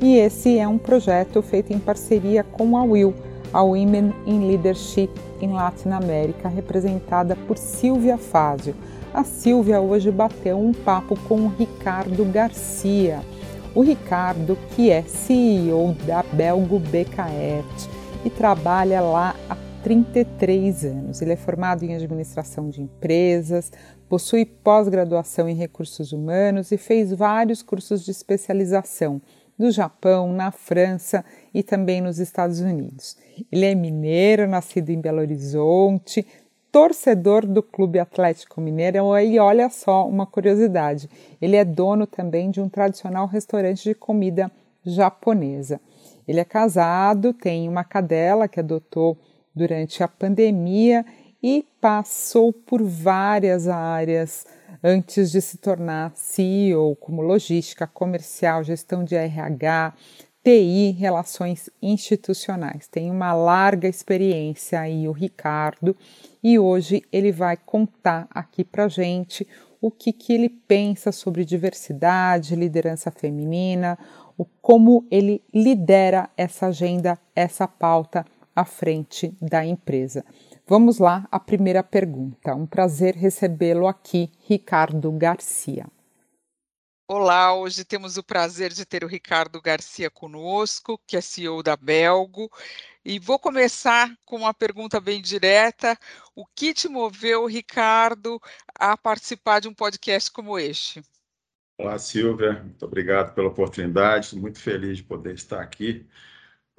e esse é um projeto feito em parceria com a Will, a Women in Leadership in Latin America, representada por Silvia Fázio. A Silvia hoje bateu um papo com o Ricardo Garcia. O Ricardo, que é CEO da Belgo BKET e trabalha lá há 33 anos. Ele é formado em administração de empresas, possui pós-graduação em recursos humanos e fez vários cursos de especialização no Japão, na França e também nos Estados Unidos. Ele é mineiro, nascido em Belo Horizonte, torcedor do Clube Atlético Mineiro e olha só uma curiosidade, ele é dono também de um tradicional restaurante de comida japonesa. Ele é casado, tem uma cadela que adotou durante a pandemia e passou por várias áreas antes de se tornar CEO, como logística, comercial, gestão de RH, TI, relações institucionais. Tem uma larga experiência aí o Ricardo e hoje ele vai contar aqui para gente o que, que ele pensa sobre diversidade, liderança feminina, o como ele lidera essa agenda, essa pauta à frente da empresa. Vamos lá, a primeira pergunta. Um prazer recebê-lo aqui, Ricardo Garcia. Olá, hoje temos o prazer de ter o Ricardo Garcia conosco, que é CEO da Belgo. E vou começar com uma pergunta bem direta. O que te moveu, Ricardo, a participar de um podcast como este? Olá, Silvia. Muito obrigado pela oportunidade. Estou muito feliz de poder estar aqui.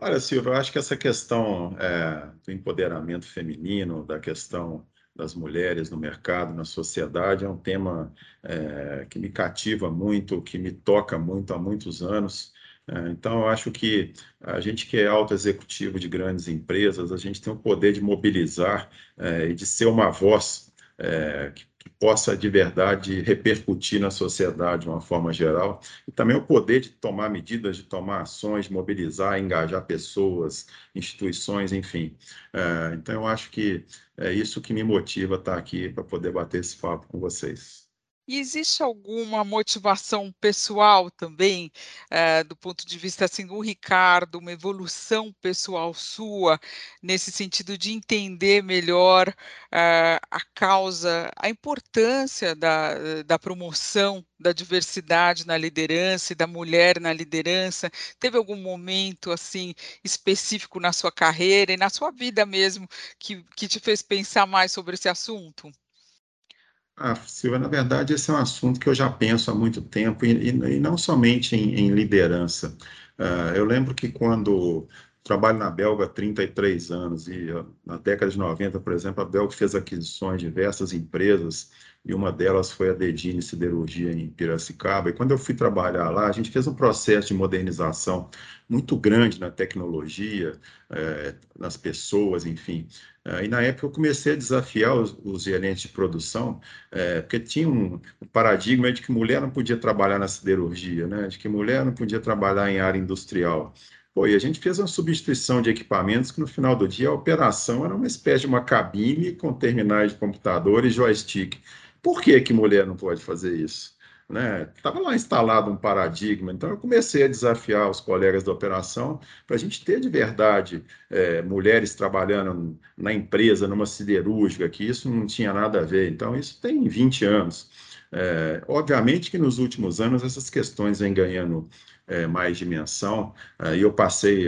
Olha, Silvio, eu acho que essa questão é, do empoderamento feminino, da questão das mulheres no mercado, na sociedade, é um tema é, que me cativa muito, que me toca muito há muitos anos. É, então, eu acho que a gente que é alto executivo de grandes empresas, a gente tem o poder de mobilizar é, e de ser uma voz é, que possa de verdade repercutir na sociedade de uma forma geral, e também o poder de tomar medidas, de tomar ações, mobilizar, engajar pessoas, instituições, enfim. É, então, eu acho que é isso que me motiva estar aqui para poder bater esse papo com vocês. E existe alguma motivação pessoal também, eh, do ponto de vista assim, do Ricardo, uma evolução pessoal sua, nesse sentido de entender melhor eh, a causa, a importância da, da promoção da diversidade na liderança e da mulher na liderança? Teve algum momento assim específico na sua carreira e na sua vida mesmo que, que te fez pensar mais sobre esse assunto? Ah, Silvia, na verdade, esse é um assunto que eu já penso há muito tempo, e, e, não somente em, em liderança. Uh, eu lembro que quando trabalho na Belga há 33 anos, e uh, na década de 90, por exemplo, a Belga fez aquisições de diversas empresas, e uma delas foi a Dedini Siderurgia em Piracicaba. E quando eu fui trabalhar lá, a gente fez um processo de modernização muito grande na tecnologia, eh, nas pessoas, enfim. Eh, e na época eu comecei a desafiar os, os gerentes de produção, eh, porque tinha um, um, paradigma de que mulher não podia trabalhar na siderurgia, né? de que mulher não podia trabalhar em área industrial. Pô, e a gente fez uma substituição de equipamentos que no final do dia a operação era uma espécie de uma cabine com terminais de computador e joystick. Por que, que mulher não pode fazer isso? Estava né? lá instalado um paradigma, então eu comecei a desafiar os colegas da operação para a gente ter de verdade é, mulheres trabalhando na empresa, numa siderúrgica, que isso não tinha nada a ver. Então, isso tem 20 anos. É, obviamente que nos últimos anos essas questões vêm ganhando é, mais dimensão, e eu passei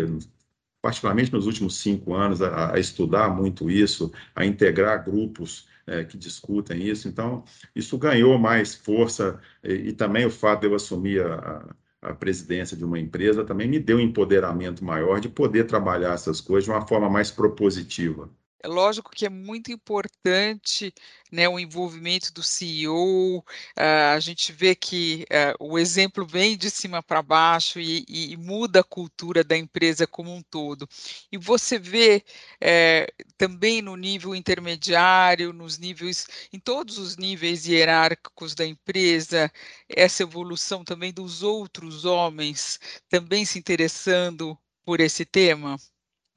particularmente nos últimos cinco anos, a, a, estudar muito isso, a integrar grupos é, que discutem isso. Então, isso ganhou mais força e, e também o fato de eu assumir a, a, presidência de uma empresa também me deu um empoderamento maior de poder trabalhar essas coisas de uma forma mais propositiva. É lógico que é muito importante né, o envolvimento do CEO, uh, ah, a gente vê que uh, o exemplo vem de cima para baixo e, e, muda a cultura da empresa como um todo. E você vê uh, também no nível intermediário, nos níveis, em todos os níveis hierárquicos da empresa, essa evolução também dos outros homens também se interessando por esse tema?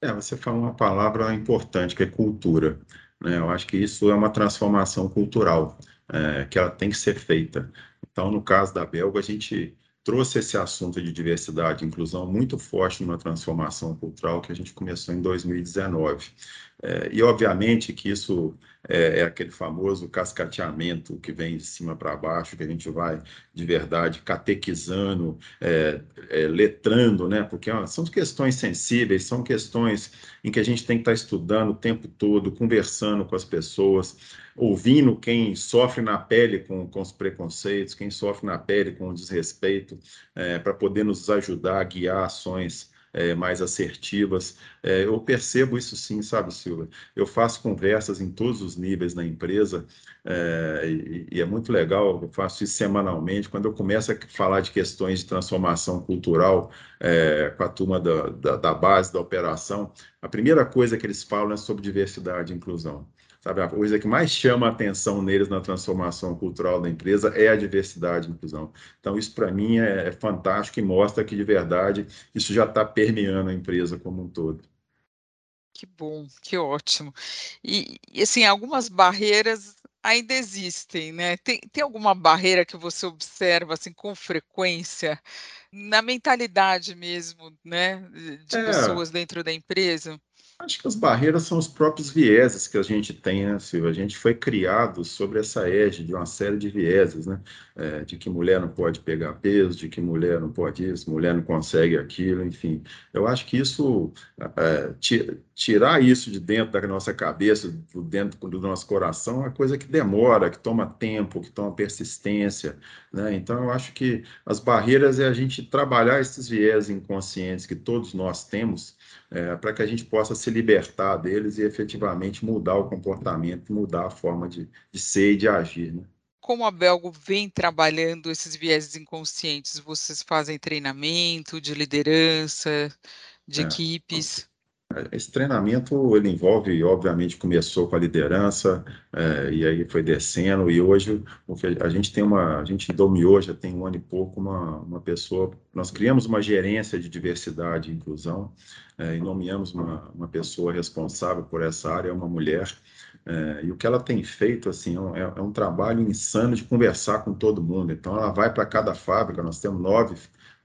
É, você falou uma palavra importante, que é cultura. Né? Eu acho que isso é uma transformação cultural, é, que ela tem que ser feita. Então, no caso da Belga, a gente trouxe esse assunto de diversidade e inclusão muito forte numa transformação cultural que a gente começou em 2019. É, e, obviamente, que isso é, é, aquele famoso cascateamento que vem de cima para baixo, que a gente vai, de verdade, catequizando, é, é letrando, né? porque ó, são questões sensíveis, são questões em que a gente tem que estar tá estudando o tempo todo, conversando com as pessoas, ouvindo quem sofre na pele com, com os preconceitos, quem sofre na pele com o desrespeito, é, para poder nos ajudar a guiar ações é, mais assertivas. É, eu percebo isso sim, sabe, Silvia? Eu faço conversas em todos os níveis na empresa é, e, e, é muito legal, eu faço isso semanalmente. Quando eu começo a falar de questões de transformação cultural é, com a turma da, da, da base, da operação, a primeira coisa que eles falam é sobre diversidade e inclusão. Sabe, a coisa que mais chama a atenção neles na transformação cultural da empresa é a diversidade e inclusão. Então, isso para mim é, é, fantástico e mostra que, de verdade, isso já está permeando a empresa como um todo. Que bom, que ótimo. E, assim, algumas barreiras ainda existem, né? Tem, tem alguma barreira que você observa assim com frequência na mentalidade mesmo, né, de é. pessoas dentro da empresa? Acho que as barreiras são os próprios vieses que a gente tem, né? A gente foi criado sobre essa égide de uma série de vieses, né? É, de que mulher não pode pegar peso, de que mulher não pode isso, mulher não consegue aquilo, enfim. Eu acho que isso, é, tirar isso de dentro da nossa cabeça, do dentro do nosso coração, é uma coisa que demora, que toma tempo, que toma persistência, né? Então, eu acho que as barreiras é a gente trabalhar esses vieses inconscientes que todos nós temos, é, para que a gente possa se libertar deles e efetivamente mudar o comportamento, mudar a forma de, de ser e de agir. Né? Como a Belgo vem trabalhando esses vieses inconscientes? Vocês fazem treinamento de liderança, de é. equipes? Esse treinamento ele envolve, obviamente, começou com a liderança é, e aí foi descendo e hoje a gente tem uma, a gente dominou já tem um ano e pouco uma, uma pessoa, nós criamos uma gerência de diversidade e inclusão é, e nomeamos uma, uma pessoa responsável por essa área, uma mulher é, e o que ela tem feito assim é, é um trabalho insano de conversar com todo mundo. Então ela vai para cada fábrica, nós temos nove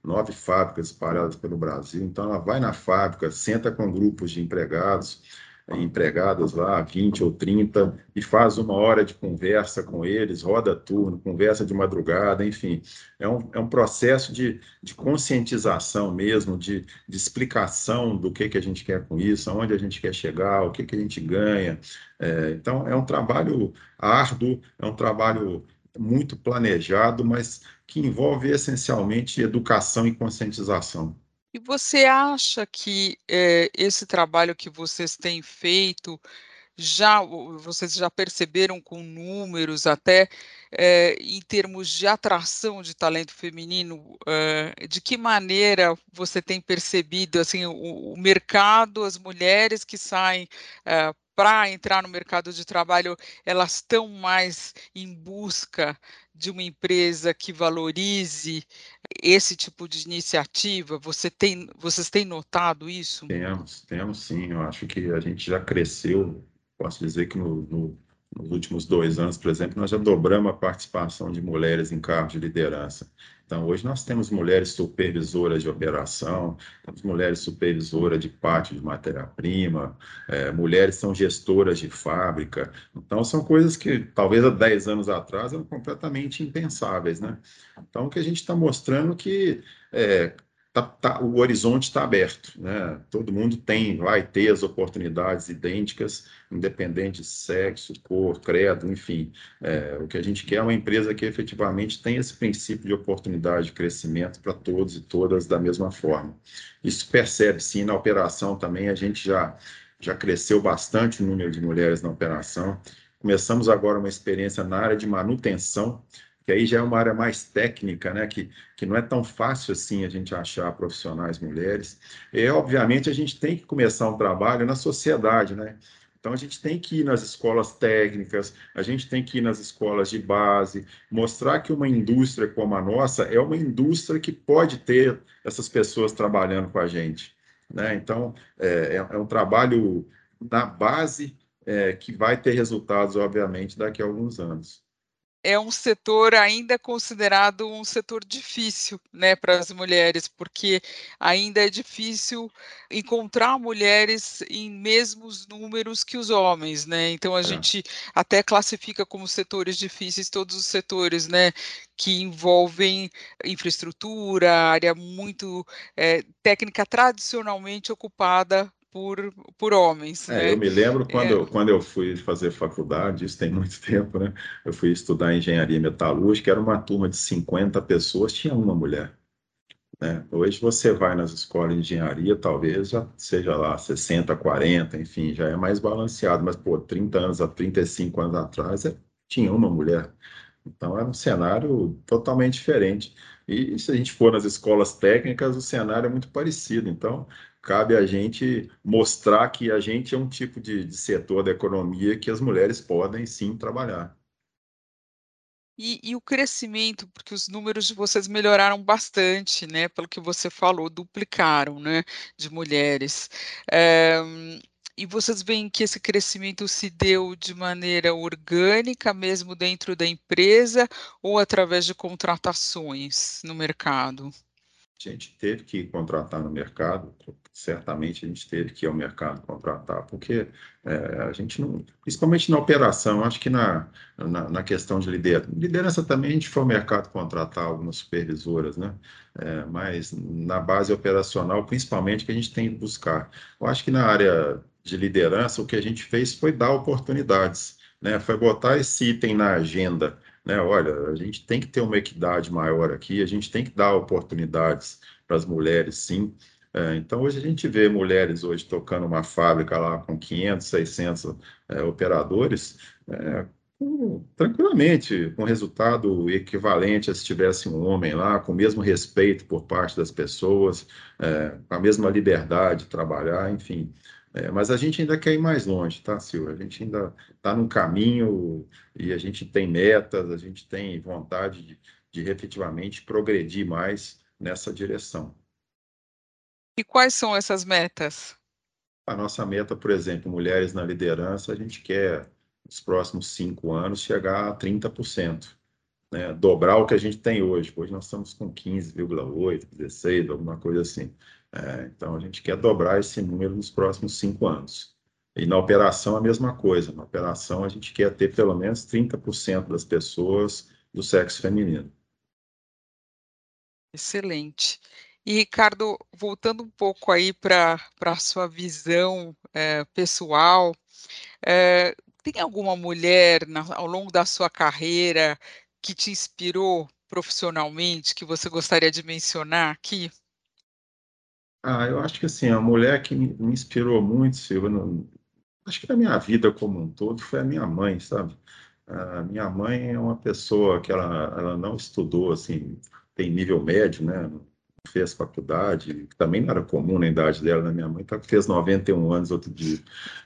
nove fábricas espalhadas pelo Brasil. Então, ela vai na fábrica, senta com grupos de empregados, eh, empregadas lá, 20 ou 30, e faz uma hora de conversa com eles, roda turno, conversa de madrugada, enfim. É um, é um processo de, de conscientização mesmo, de, de explicação do que, que a gente quer com isso, aonde a gente quer chegar, o que, que a gente ganha. É, então, é um trabalho árduo, é um trabalho muito planejado, mas que envolve essencialmente educação e conscientização. E você acha que é, esse trabalho que vocês têm feito já vocês já perceberam com números até é, em termos de atração de talento feminino, é, de que maneira você tem percebido assim o, o mercado, as mulheres que saem é, para entrar no mercado de trabalho, elas estão mais em busca de uma empresa que valorize esse tipo de iniciativa? Você tem, vocês têm notado isso? Temos, temos sim. Eu acho que a gente já cresceu. Posso dizer que no, no nos últimos dois anos, por exemplo, nós já dobramos a participação de mulheres em cargos de liderança. Então, hoje nós temos mulheres supervisoras de operação, temos mulheres supervisoras de pátio de matéria-prima, é, mulheres são gestoras de fábrica. Então, são coisas que talvez há 10 anos atrás eram completamente impensáveis, né? Então, o que a gente está mostrando que é, tá, tá, o horizonte está aberto, né? Todo mundo tem, vai ter as oportunidades idênticas, independente de sexo, cor, credo, enfim. É, o que a gente quer é uma empresa que efetivamente tem esse princípio de oportunidade de crescimento para todos e todas da mesma forma. Isso percebe sim na operação também, a gente já já cresceu bastante o número de mulheres na operação. Começamos agora uma experiência na área de manutenção, que aí já é uma área mais técnica, né, que, que não é tão fácil assim a gente achar profissionais mulheres. E, obviamente, a gente tem que começar um trabalho na sociedade, né? Então, a gente tem que ir nas escolas técnicas, a gente tem que ir nas escolas de base, mostrar que uma indústria como a nossa é uma indústria que pode ter essas pessoas trabalhando com a gente. Né? Então, é, é, é um trabalho na base é, que vai ter resultados, obviamente, daqui a alguns anos é um setor ainda considerado um setor difícil, né, para as mulheres, porque ainda é difícil encontrar mulheres em mesmos números que os homens, né? Então a é. gente até classifica como setores difíceis todos os setores, né, que envolvem infraestrutura, área muito é, técnica tradicionalmente ocupada por, por homens. É, né? Eu me lembro quando, é. quando eu fui fazer faculdade, isso tem muito tempo, né? Eu fui estudar engenharia metalúrgica, era uma turma de 50 pessoas, tinha uma mulher. Né? Hoje você vai nas escolas de engenharia, talvez já seja lá 60, 40, enfim, já é mais balanceado, mas pô, 30 anos, a 35 anos atrás, é, tinha uma mulher. Então era um cenário totalmente diferente. E se a gente for nas escolas técnicas, o cenário é muito parecido. Então, cabe a gente mostrar que a gente é um tipo de, de setor da economia que as mulheres podem sim trabalhar. E, e, o crescimento, porque os números de vocês melhoraram bastante, né? Pelo que você falou, duplicaram, né? De mulheres. É, e vocês veem que esse crescimento se deu de maneira orgânica, mesmo dentro da empresa, ou através de contratações no mercado? A gente teve que contratar no mercado, certamente a gente teve que ir ao mercado contratar, porque é, a gente não, principalmente na operação, acho que na, na, na, questão de liderança, liderança também a gente foi ao mercado contratar algumas supervisoras, né? É, mas na base operacional, principalmente, que a gente tem que buscar. Eu acho que na área de liderança, o que a gente fez foi dar oportunidades, né? Foi botar esse item na agenda né? Olha, a gente tem que ter uma equidade maior aqui, a gente tem que dar oportunidades para as mulheres, sim. É, então, hoje a gente vê mulheres hoje tocando uma fábrica lá com 500, 600 é, operadores, é, com, tranquilamente, com resultado equivalente a se tivesse um homem lá, com o mesmo respeito por parte das pessoas, é, com a mesma liberdade de trabalhar, enfim. É, mas a gente ainda quer ir mais longe, tá, Silvia? A gente ainda está num caminho e a gente tem metas, a gente tem vontade de, de efetivamente progredir mais nessa direção. E quais são essas metas? A nossa meta, por exemplo, mulheres na liderança, a gente quer, nos próximos cinco anos, chegar a 30%. Né? Dobrar o que a gente tem hoje. Hoje nós estamos com 15,8, 16, alguma coisa assim. É, então, a gente quer dobrar esse número nos próximos cinco anos. E na operação, a mesma coisa. Na operação, a gente quer ter pelo menos 30% das pessoas do sexo feminino. Excelente. E, Ricardo, voltando um pouco aí para a sua visão é, pessoal, é, tem alguma mulher na, ao longo da sua carreira que te inspirou profissionalmente, que você gostaria de mencionar aqui? Ah, eu acho que assim, a mulher que me, inspirou muito, Silvia, no, acho que na minha vida como um todo, foi a minha mãe, sabe? A minha mãe é uma pessoa que ela, ela não estudou, assim, tem nível médio, né? Fez faculdade, também não era comum na idade dela, né? Minha mãe tá, fez 91 anos outro dia.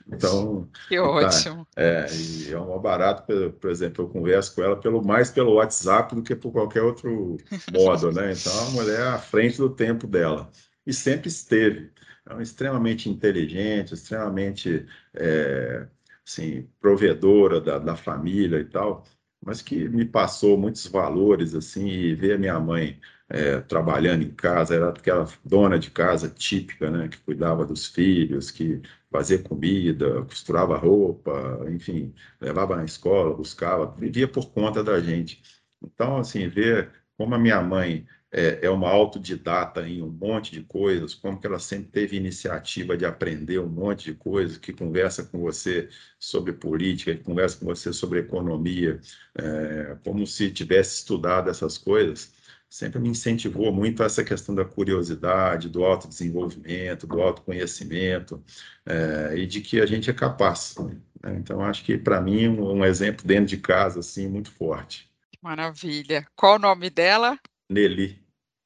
Então. Que tá, ótimo. É, e é um barato, por, por exemplo, eu converso com ela pelo, mais pelo WhatsApp do que por qualquer outro modo, né? Então, a mulher é à frente do tempo dela e sempre esteve. É extremamente inteligente, extremamente é, assim, provedora da, da família e tal, mas que me passou muitos valores, assim, e ver a minha mãe é, trabalhando em casa, era aquela dona de casa típica, né, que cuidava dos filhos, que fazia comida, costurava roupa, enfim, levava na escola, buscava, vivia por conta da gente. Então, assim, ver como a minha mãe é, é uma autodidata em um monte de coisas, como que ela sempre teve iniciativa de aprender um monte de coisas, que conversa com você sobre política, que conversa com você sobre economia, é, como se tivesse estudado essas coisas, sempre me incentivou muito essa questão da curiosidade, do autodesenvolvimento, do autoconhecimento, é, e de que a gente é capaz. Né? Então, acho que, para mim, um, um, exemplo dentro de casa, assim, muito forte. Maravilha. Qual o nome dela? Nelly.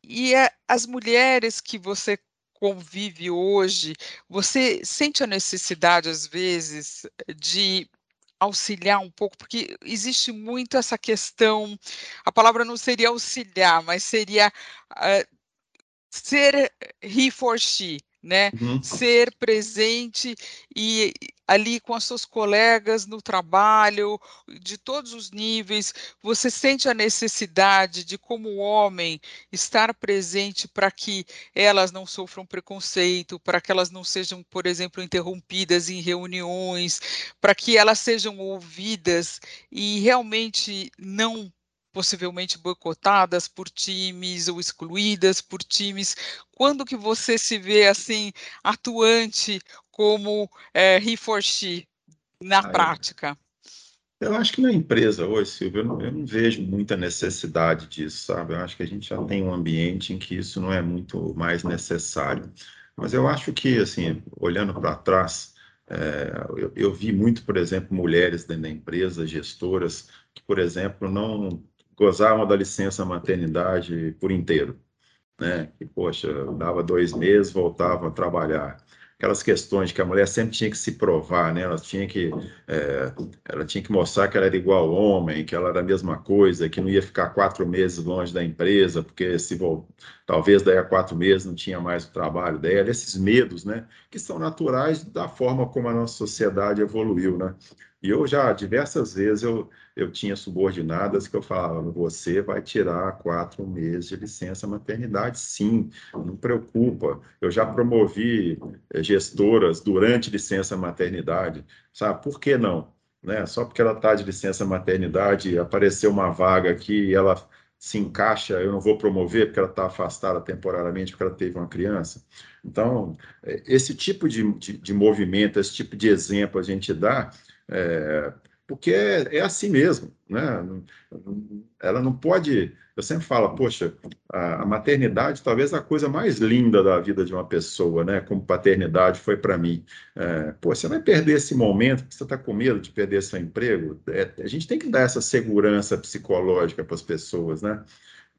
E a, as mulheres que você convive hoje, você sente a necessidade, às vezes, de auxiliar um pouco, porque existe muito essa questão, a palavra não seria auxiliar, mas seria uh, ser he for she, né? Uhum. Ser presente e ali com as suas colegas no trabalho, de todos os níveis, você sente a necessidade de, como homem, estar presente para que elas não sofram preconceito, para que elas não sejam, por exemplo, interrompidas em reuniões, para que elas sejam ouvidas e realmente não possivelmente boicotadas por times ou excluídas por times. Quando que você se vê assim atuante como é, he for she na ah, prática? Eu acho que na empresa hoje, Silvio, eu não, eu não, vejo muita necessidade disso, sabe? Eu acho que a gente já tem um ambiente em que isso não é muito mais necessário. Mas eu acho que, assim, olhando para trás, é, eu, eu, vi muito, por exemplo, mulheres dentro da empresa, gestoras, que, por exemplo, não gozavam da licença maternidade por inteiro, né? Que, poxa, dava dois meses, voltava a trabalhar. Aquelas questões que a mulher sempre tinha que se provar, né? Ela tinha que, é, ela tinha que mostrar que ela era igual ao homem, que ela era a mesma coisa, que não ia ficar quatro meses longe da empresa, porque se talvez daí a quatro meses não tinha mais o trabalho dela. Esses medos, né? Que são naturais da forma como a nossa sociedade evoluiu, né? E eu já, diversas vezes, eu, eu tinha subordinadas que eu falava, você vai tirar quatro meses de licença maternidade, sim, não preocupa. Eu já promovi eh, gestoras durante licença maternidade, sabe? Por que não? Né? Só porque ela está de licença maternidade, apareceu uma vaga aqui e ela se encaixa, eu não vou promover porque ela está afastada temporariamente porque ela teve uma criança. Então, eh, esse tipo de, de, de movimento, esse tipo de exemplo a gente dá é, porque é, é, assim mesmo, né? Ela não pode. Eu sempre falo, poxa, a, a, maternidade talvez a coisa mais linda da vida de uma pessoa, né? Como paternidade foi para mim. É, pô, você vai perder esse momento você está com medo de perder seu emprego. É, a gente tem que dar essa segurança psicológica para as pessoas, né?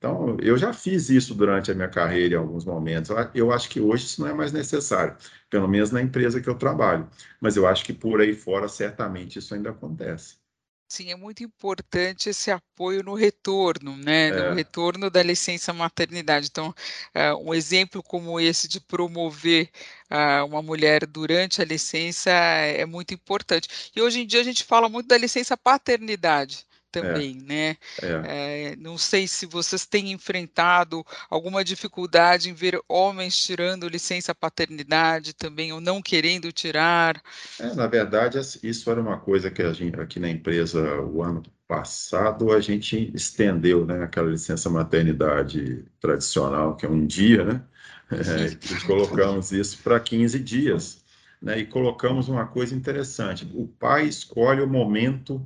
Então, eu já fiz isso durante a minha carreira em alguns momentos. Eu acho que hoje isso não é mais necessário, pelo menos na empresa que eu trabalho. Mas eu acho que por aí fora, certamente, isso ainda acontece. Sim, é muito importante esse apoio no retorno, né? É. No retorno da licença maternidade. Então, uh, um exemplo como esse de promover uh, uma mulher durante a licença é muito importante. E hoje em dia a gente fala muito da licença paternidade. É, também, né? É. Eh, não sei se vocês têm enfrentado alguma dificuldade em ver homens tirando licença paternidade também, ou não querendo tirar. É, na verdade, isso era uma coisa que a gente, aqui na empresa, o ano passado, a gente estendeu, né, aquela licença maternidade tradicional, que é um dia, né? É, colocamos isso para 15 dias, né? E colocamos uma coisa interessante: o pai escolhe o momento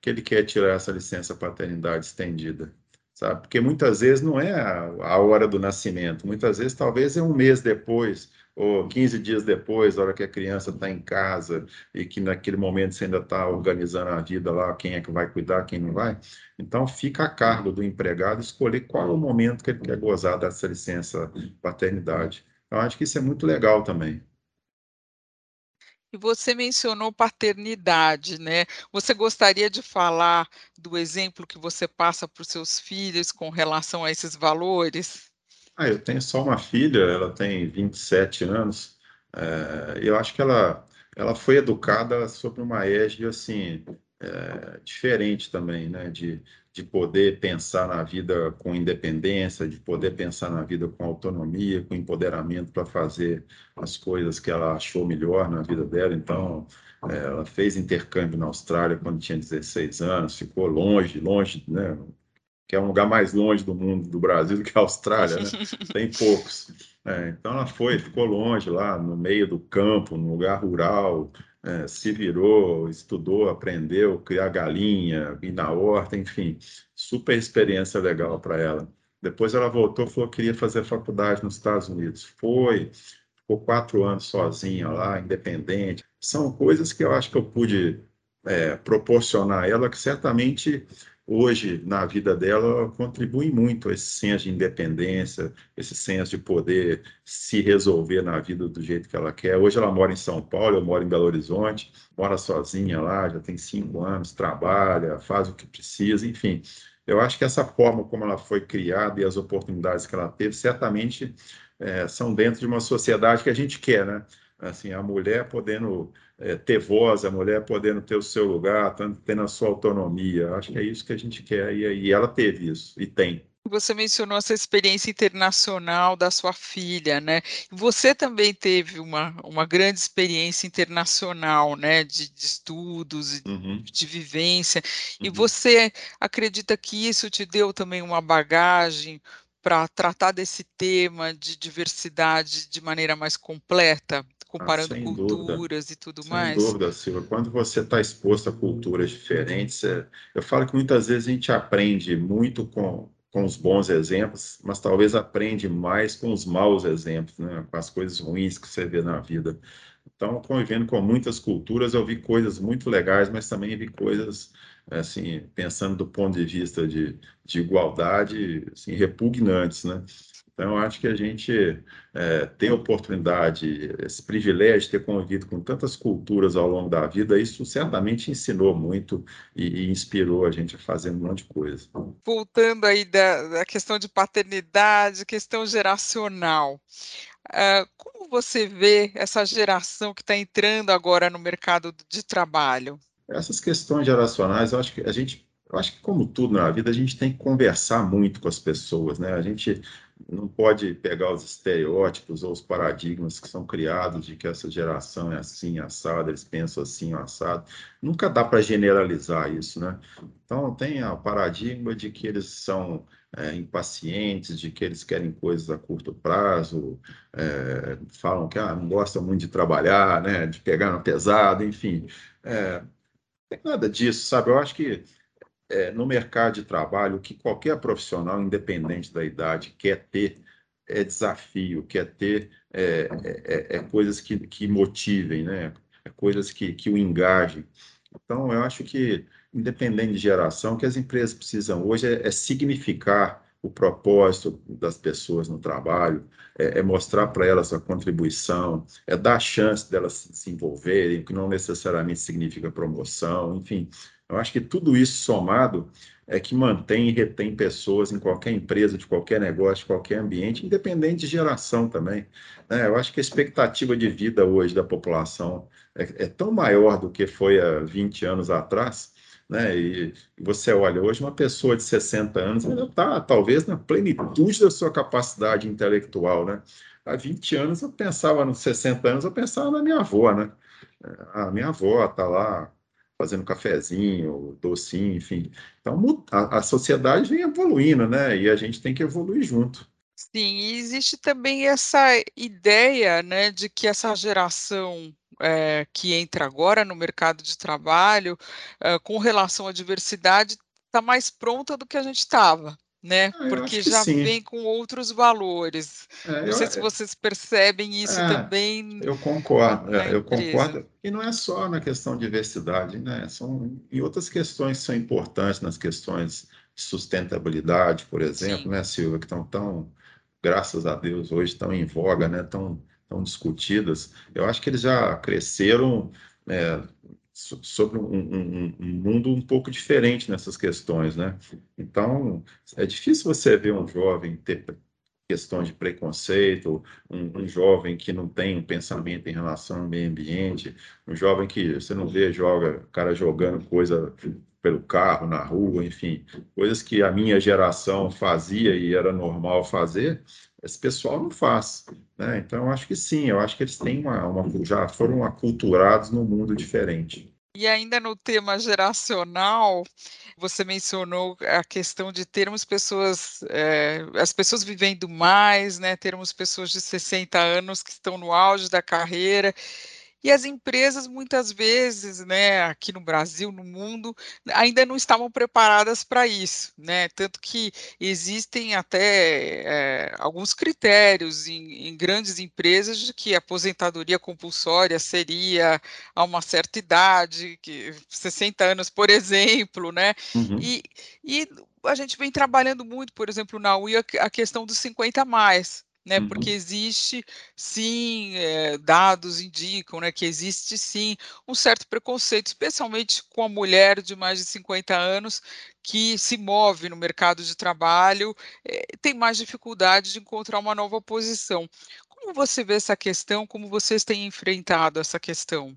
que ele quer tirar essa licença paternidade estendida, sabe? Porque muitas vezes não é a, hora do nascimento, muitas vezes talvez é um mês depois ou 15 dias depois, a hora que a criança está em casa e que naquele momento você ainda está organizando a vida lá, quem é que vai cuidar, quem não vai. Então, fica a cargo do empregado escolher qual é o momento que ele quer gozar dessa licença paternidade. Eu acho que isso é muito legal também. E você mencionou paternidade, né? Você gostaria de falar do exemplo que você passa para os seus filhos com relação a esses valores? Ah, eu tenho só uma filha, ela tem 27 anos. É, eu acho que ela, ela foi educada sobre uma égide assim, é, diferente também, né? De, de poder pensar na vida com independência, de poder pensar na vida com autonomia, com empoderamento para fazer as coisas que ela achou melhor na vida dela. Então, é, ela fez intercâmbio na Austrália quando tinha 16 anos, ficou longe, longe, né? Que é um lugar mais longe do mundo, do Brasil, do que a Austrália, né? Tem poucos. É, então, ela foi, ficou longe lá, no meio do campo, no lugar rural, é, se virou, estudou, aprendeu, criar galinha, ir na horta, enfim, super experiência legal para ela. Depois ela voltou, falou que queria fazer faculdade nos Estados Unidos. Foi, ficou quatro anos sozinha lá, independente. São coisas que eu acho que eu pude é, proporcionar a ela, que certamente hoje, na vida dela, contribui muito esse senso de independência, esse senso de poder se resolver na vida do jeito que ela quer. Hoje ela mora em São Paulo, eu moro em Belo Horizonte, mora sozinha lá, já tem cinco anos, trabalha, faz o que precisa, enfim. Eu acho que essa forma como ela foi criada e as oportunidades que ela teve, certamente é, são dentro de uma sociedade que a gente quer, né? Assim, a mulher podendo é, ter voz, a mulher podendo ter o seu lugar, tendo a sua autonomia. Acho que é isso que a gente quer e, e ela teve isso e tem. Você mencionou essa experiência internacional da sua filha, né? Você também teve uma, uma grande experiência internacional, né? De, de estudos, uhum. de vivência. Uhum. E você acredita que isso te deu também uma bagagem para tratar desse tema de diversidade de maneira mais completa? Comparando ah, culturas dúvida. e tudo sem mais. Sem dúvida, Silva. Quando você está exposto a culturas diferentes, é... eu falo que muitas vezes a gente aprende muito com, com os bons exemplos, mas talvez aprende mais com os maus exemplos, né? com as coisas ruins que você vê na vida. Então, convivendo com muitas culturas, eu vi coisas muito legais, mas também vi coisas, assim, pensando do ponto de vista de, de igualdade, assim, repugnantes, né? Então, eu acho que a gente é, ter a oportunidade, esse privilégio de ter convivido com tantas culturas ao longo da vida, isso certamente ensinou muito e, e inspirou a gente a fazer um monte de coisa. Voltando aí da, da questão de paternidade, questão geracional. Uh, como você vê essa geração que está entrando agora no mercado de trabalho? Essas questões geracionais, eu acho que a gente eu acho que, como tudo na vida, a gente tem que conversar muito com as pessoas, né? A gente não pode pegar os estereótipos ou os paradigmas que são criados de que essa geração é assim, assada, eles pensam assim, assado. Nunca dá para generalizar isso, né? Então, tem o paradigma de que eles são é, impacientes, de que eles querem coisas a curto prazo, é, falam que ah, não gostam muito de trabalhar, né? De pegar no pesado, enfim. É, não tem nada disso, sabe? Eu acho que é, no mercado de trabalho, o que qualquer profissional, independente da idade, quer ter é desafio, quer ter é, é, é, é coisas que, que motivem, né? É coisas que, que o engajem. Então, eu acho que, independente de geração, o que as empresas precisam hoje é, é significar o propósito das pessoas no trabalho, é, mostrar para elas a contribuição, é dar chance delas se desenvolverem, que não necessariamente significa promoção, enfim. Eu acho que tudo isso somado é que mantém e retém pessoas em qualquer empresa, de qualquer negócio, de qualquer ambiente, independente de geração também. Né? Eu acho que a expectativa de vida hoje da população é, é tão maior do que foi há 20 anos atrás, né? E você olha, hoje uma pessoa de 60 anos ainda está, talvez, na plenitude da sua capacidade intelectual, né? Há 20 anos eu pensava nos 60 anos, eu pensava na minha avó, né? A minha avó está lá fazendo cafezinho, docinho, enfim. Então, a, a, sociedade vem evoluindo, né? E a gente tem que evoluir junto. Sim, e existe também essa ideia, né, de que essa geração é, que entra agora no mercado de trabalho, é, com relação à diversidade, está mais pronta do que a gente estava né? Ah, Porque já sim. vem com outros valores. É, não eu, sei se vocês percebem isso é, também. Eu concordo, é, eu concordo. E não é só na questão de diversidade, né? São em outras questões que são importantes, nas questões de sustentabilidade, por exemplo, sim. né, Silvia, que estão tão, graças a Deus, hoje estão em voga, né? Tão, tão discutidas. Eu acho que eles já cresceram é, sobre um, um, um, mundo um pouco diferente nessas questões, né? Então, é difícil você ver um jovem ter questões de preconceito, um, um, jovem que não tem um pensamento em relação ao meio ambiente, um jovem que você não vê joga cara jogando coisa pelo carro na rua, enfim, coisas que a minha geração fazia e era normal fazer, esse pessoal não faz. Né? Então, eu acho que sim, eu acho que eles têm uma, uma, já foram aculturados num mundo diferente. E ainda no tema geracional, você mencionou a questão de termos pessoas, é, as pessoas vivendo mais, né? Termos pessoas de 60 anos que estão no auge da carreira. E as empresas muitas vezes, né, aqui no Brasil, no mundo, ainda não estavam preparadas para isso, né? Tanto que existem até é, alguns critérios em, em, grandes empresas de que a aposentadoria compulsória seria a uma certa idade, que 60 anos, por exemplo, né? Uhum. E, e a gente vem trabalhando muito, por exemplo, na UI, a questão dos 50 mais, né? Uhum. Porque existe sim, é, dados indicam, né, que existe sim um certo preconceito, especialmente com a mulher de mais de 50 anos que se move no mercado de trabalho, é, tem mais dificuldade de encontrar uma nova posição. Como você vê essa questão? Como vocês têm enfrentado essa questão?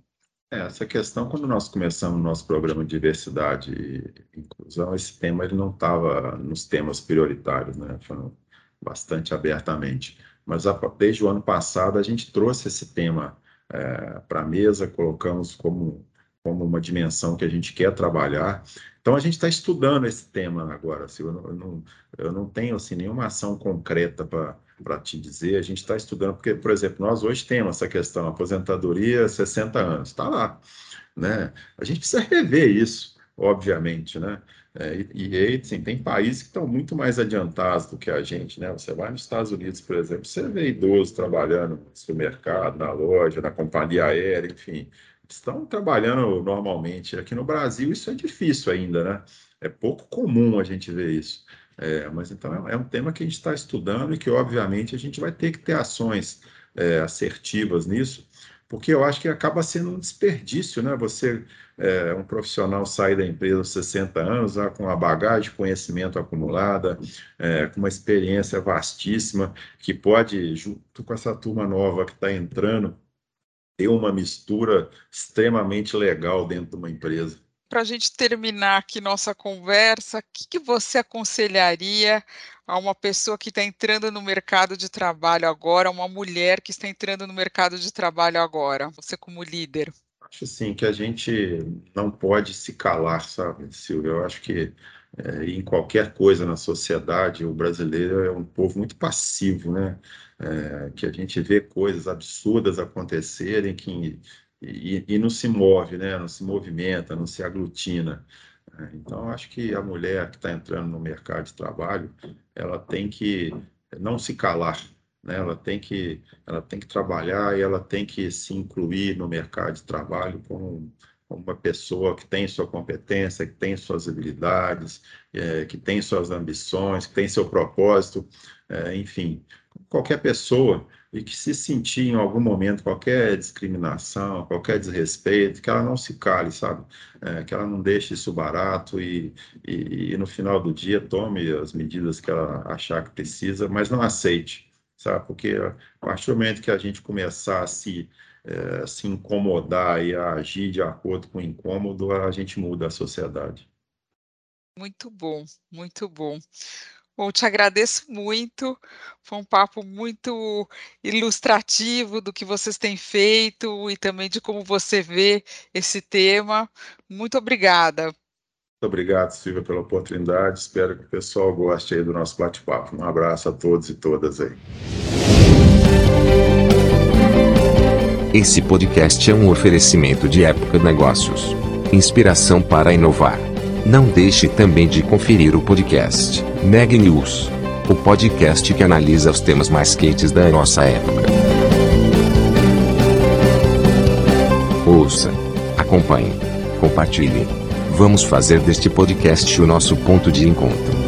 É, essa questão, quando nós começamos o nosso programa de diversidade e inclusão, esse tema ele não estava nos temas prioritários, né? Bastante abertamente. Mas desde o ano passado a gente trouxe esse tema é, para a mesa, colocamos como, como uma dimensão que a gente quer trabalhar. Então a gente está estudando esse tema agora. Assim, eu, não, eu, não, eu não tenho assim, nenhuma ação concreta para para te dizer, a gente está estudando, porque, por exemplo, nós hoje temos essa questão, aposentadoria 60 anos, está lá, né? A gente precisa rever isso, obviamente, né? É, e, e assim, tem países que estão muito mais adiantados do que a gente, né? Você vai nos Estados Unidos, por exemplo, você vê idosos trabalhando no supermercado, na loja, na companhia aérea, enfim, estão trabalhando normalmente. Aqui no Brasil isso é difícil ainda, né? É pouco comum a gente ver isso. É, mas então é, é um tema que a gente está estudando e que, obviamente, a gente vai ter que ter ações é, assertivas nisso, porque eu acho que acaba sendo um desperdício, né? Você, é, um profissional, sair da empresa aos 60 anos, já com uma bagagem de conhecimento acumulada, é, com uma experiência vastíssima, que pode, junto com essa turma nova que está entrando, ter uma mistura extremamente legal dentro de uma empresa para a gente terminar aqui nossa conversa, o que, que você aconselharia a uma pessoa que está entrando no mercado de trabalho agora, uma mulher que está entrando no mercado de trabalho agora, você como líder? Acho assim que a gente não pode se calar, sabe, Silvia? Eu acho que é, em qualquer coisa na sociedade, o brasileiro é um povo muito passivo, né? É, que a gente vê coisas absurdas acontecerem que e, e não se move, né? não se movimenta, não se aglutina. Então, acho que a mulher que está entrando no mercado de trabalho, ela tem que não se calar, né? ela, tem que, ela tem que trabalhar e ela tem que se incluir no mercado de trabalho como, como uma pessoa que tem sua competência, que tem suas habilidades, é, que tem suas ambições, que tem seu propósito, é, enfim, qualquer pessoa e que se sentir em algum momento qualquer discriminação, qualquer desrespeito, que ela não se cale, sabe? É, que ela não deixe isso barato e, e, e, no final do dia tome as medidas que ela achar que precisa, mas não aceite, sabe? Porque a partir do momento que a gente começar a se, é, se incomodar e a agir de acordo com o incômodo, a gente muda a sociedade. Muito bom, muito bom. Bom, te agradeço muito. Foi um papo muito ilustrativo do que vocês têm feito e também de como você vê esse tema. Muito obrigada. Muito obrigado, Silvia, pela oportunidade. Espero que o pessoal goste aí do nosso bate-papo. Um abraço a todos e todas aí. Esse podcast é um oferecimento de Época Negócios. Inspiração para inovar. Não deixe também de conferir o podcast Neg News, o podcast que analisa os temas mais quentes da nossa época. Ouça, acompanhe, compartilhe. Vamos fazer deste podcast o nosso ponto de encontro.